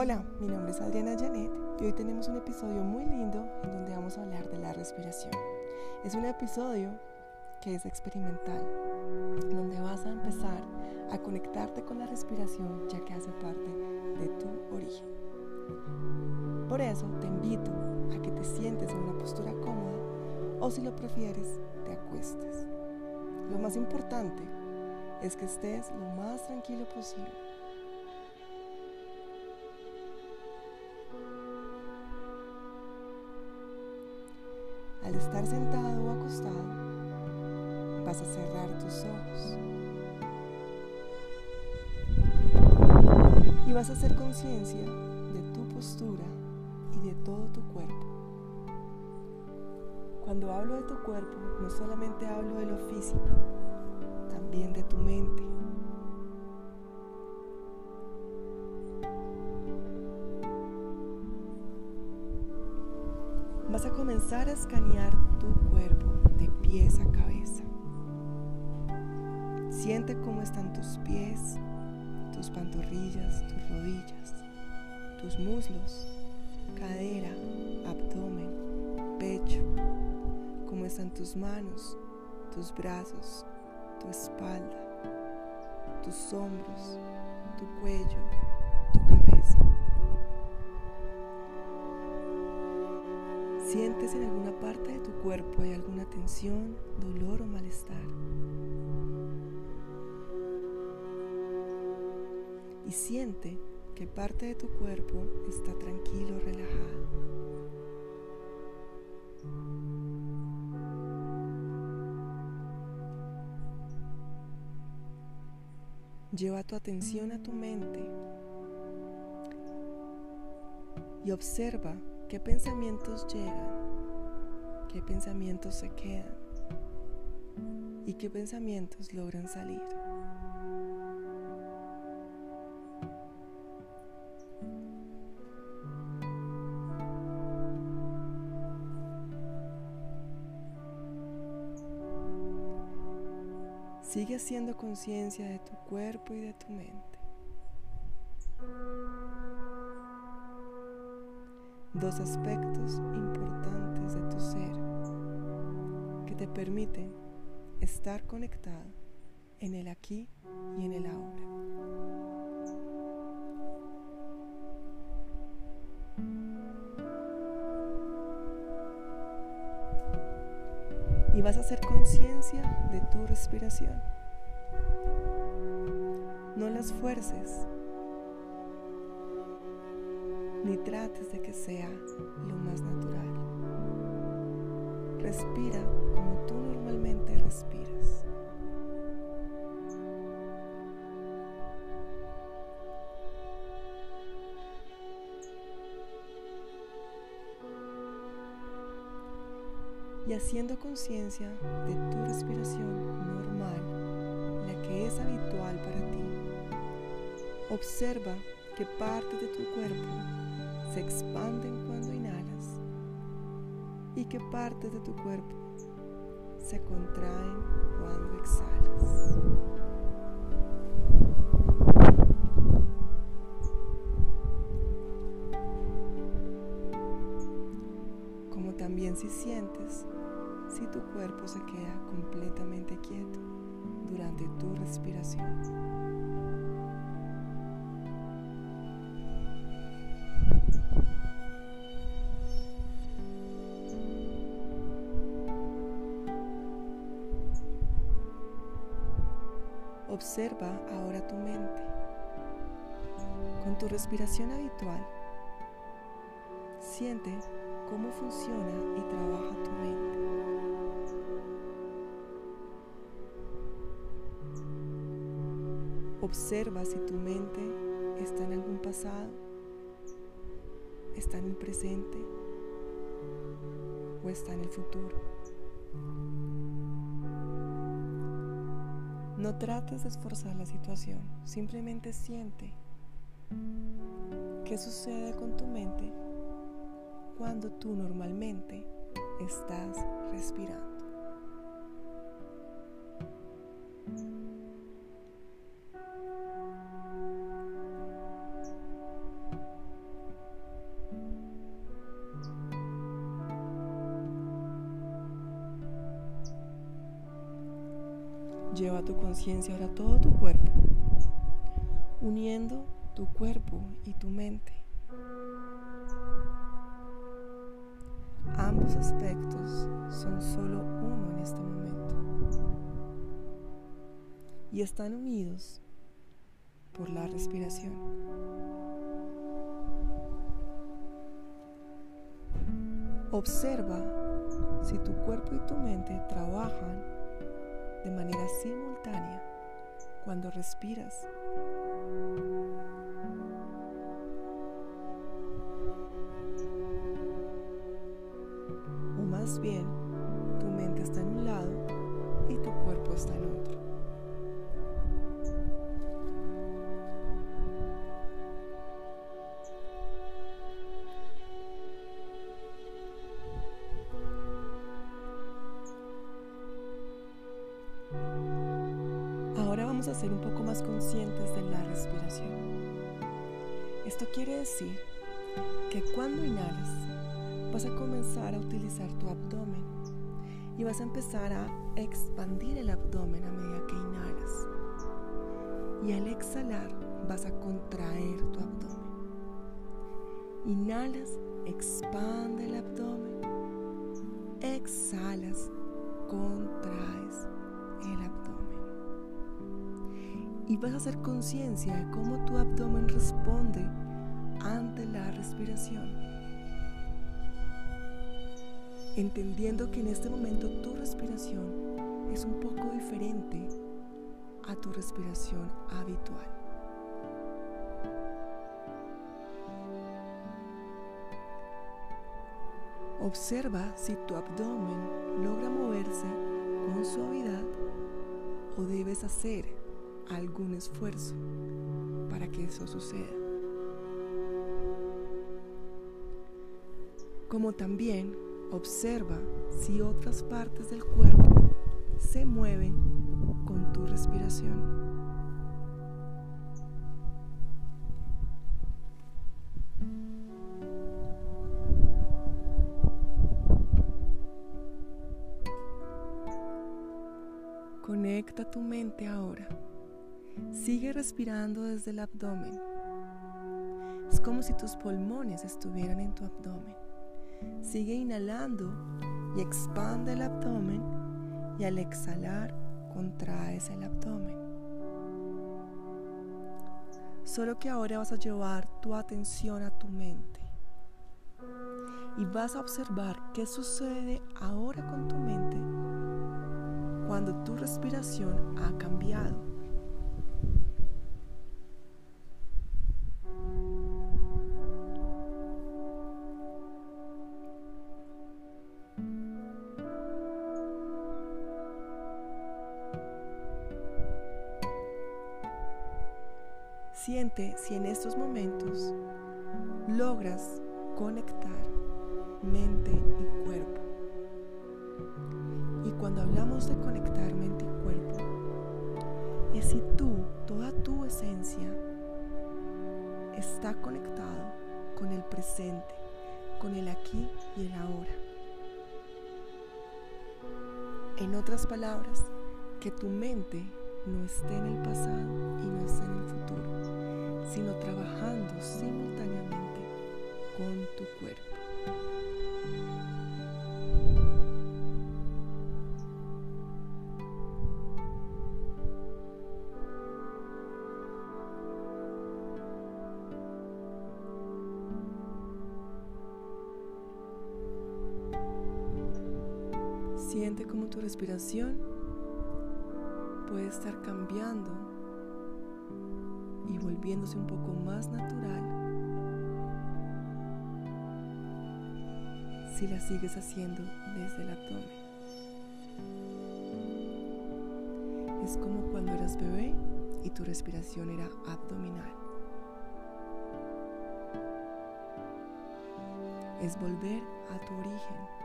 Hola, mi nombre es Adriana Janet y hoy tenemos un episodio muy lindo en donde vamos a hablar de la respiración. Es un episodio que es experimental, donde vas a empezar a conectarte con la respiración ya que hace parte de tu origen. Por eso te invito a que te sientes en una postura cómoda o si lo prefieres, te acuestes. Lo más importante es que estés lo más tranquilo posible Estar sentado o acostado, vas a cerrar tus ojos y vas a hacer conciencia de tu postura y de todo tu cuerpo. Cuando hablo de tu cuerpo, no solamente hablo de lo físico, también de tu mente. Vas a comenzar a escanear tu cuerpo de pies a cabeza. Siente cómo están tus pies, tus pantorrillas, tus rodillas, tus muslos, cadera, abdomen, pecho, cómo están tus manos, tus brazos, tu espalda, tus hombros, tu cuello, tu cabeza. ¿Sientes en alguna parte de tu cuerpo hay alguna tensión, dolor o malestar? Y siente que parte de tu cuerpo está tranquilo, relajado. Lleva tu atención a tu mente y observa ¿Qué pensamientos llegan? ¿Qué pensamientos se quedan? ¿Y qué pensamientos logran salir? Sigue haciendo conciencia de tu cuerpo y de tu mente. Dos aspectos importantes de tu ser que te permiten estar conectado en el aquí y en el ahora. Y vas a hacer conciencia de tu respiración. No las fuerces, ni trates de que sea lo más natural. Respira como tú normalmente respiras. Y haciendo conciencia de tu respiración normal, la que es habitual para ti, observa qué parte de tu cuerpo se expanden cuando inhalas y qué partes de tu cuerpo se contraen cuando exhalas. Como también si sientes si tu cuerpo se queda completamente quieto durante tu respiración. Observa ahora tu mente. Con tu respiración habitual, siente cómo funciona y trabaja tu mente. Observa si tu mente está en algún pasado, está en el presente o está en el futuro. No trates de esforzar la situación, simplemente siente qué sucede con tu mente cuando tú normalmente estás respirando. Lleva tu conciencia ahora todo tu cuerpo, uniendo tu cuerpo y tu mente. Ambos aspectos son solo uno en este momento y están unidos por la respiración. Observa si tu cuerpo y tu mente trabajan de manera simultánea cuando respiras. O más bien, tu mente está en un lado y tu cuerpo está en otro. Ser un poco más conscientes de la respiración. Esto quiere decir que cuando inhalas vas a comenzar a utilizar tu abdomen y vas a empezar a expandir el abdomen a medida que inhalas. Y al exhalar vas a contraer tu abdomen. Inhalas, expande el abdomen. Exhalas, contraes Y vas a hacer conciencia de cómo tu abdomen responde ante la respiración. Entendiendo que en este momento tu respiración es un poco diferente a tu respiración habitual. Observa si tu abdomen logra moverse con suavidad o debes hacer algún esfuerzo para que eso suceda. Como también observa si otras partes del cuerpo se mueven con tu respiración. Conecta tu mente ahora. Sigue respirando desde el abdomen. Es como si tus pulmones estuvieran en tu abdomen. Sigue inhalando y expande el abdomen y al exhalar contraes el abdomen. Solo que ahora vas a llevar tu atención a tu mente y vas a observar qué sucede ahora con tu mente cuando tu respiración ha cambiado. Siente si en estos momentos logras conectar mente y cuerpo. Y cuando hablamos de conectar mente y cuerpo, es si tú, toda tu esencia, está conectado con el presente, con el aquí y el ahora. En otras palabras, que tu mente no esté en el pasado y no esté en el futuro, sino trabajando simultáneamente con tu cuerpo. Siente como tu respiración puede estar cambiando y volviéndose un poco más natural si la sigues haciendo desde el abdomen. Es como cuando eras bebé y tu respiración era abdominal. Es volver a tu origen.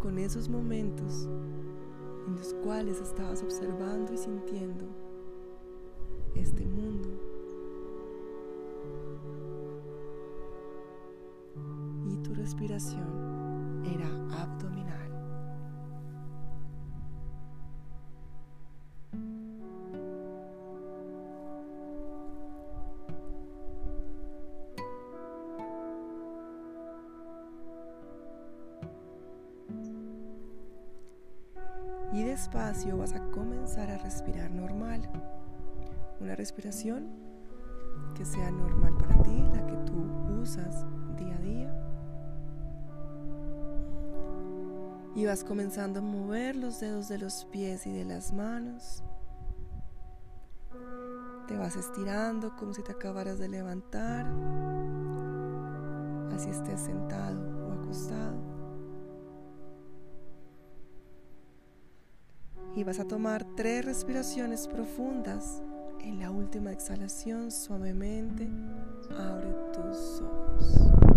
Con esos momentos en los cuales estabas observando y sintiendo este mundo. tu respiración era abdominal. Y despacio vas a comenzar a respirar normal. Una respiración que sea normal para ti, la que tú usas día a día. Y vas comenzando a mover los dedos de los pies y de las manos. Te vas estirando como si te acabaras de levantar. Así estés sentado o acostado. Y vas a tomar tres respiraciones profundas. En la última exhalación, suavemente, abre tus ojos.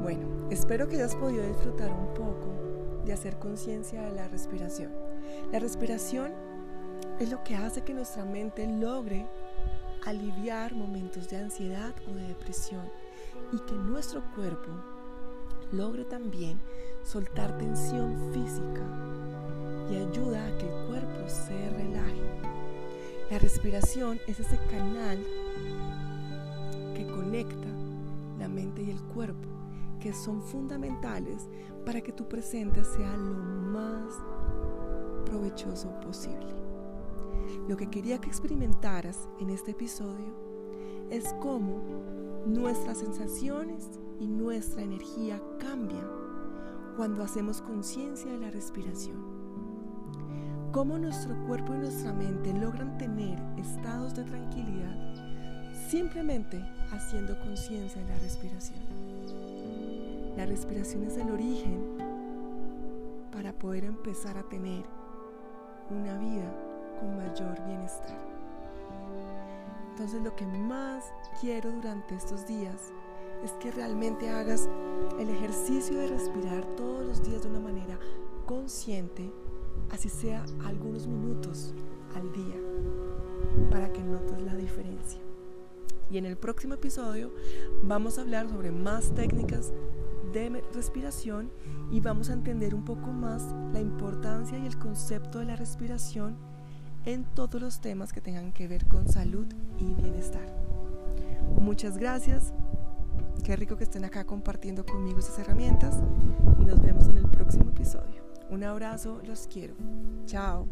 Bueno, espero que hayas podido disfrutar un poco de hacer conciencia de la respiración. La respiración es lo que hace que nuestra mente logre aliviar momentos de ansiedad o de depresión y que nuestro cuerpo logre también soltar tensión física y ayuda a que el cuerpo se relaje. La respiración es ese canal que conecta la mente y el cuerpo, que son fundamentales para que tu presente sea lo más provechoso posible. Lo que quería que experimentaras en este episodio es cómo nuestras sensaciones y nuestra energía cambian cuando hacemos conciencia de la respiración. Cómo nuestro cuerpo y nuestra mente logran tener estados de tranquilidad simplemente haciendo conciencia de la respiración. La respiración es el origen para poder empezar a tener una vida con mayor bienestar. Entonces lo que más quiero durante estos días es que realmente hagas el ejercicio de respirar todos los días de una manera consciente, así sea algunos minutos al día, para que notes la diferencia. Y en el próximo episodio vamos a hablar sobre más técnicas de respiración y vamos a entender un poco más la importancia y el concepto de la respiración en todos los temas que tengan que ver con salud y bienestar. Muchas gracias. Qué rico que estén acá compartiendo conmigo esas herramientas y nos vemos en el próximo episodio. Un abrazo, los quiero. Chao.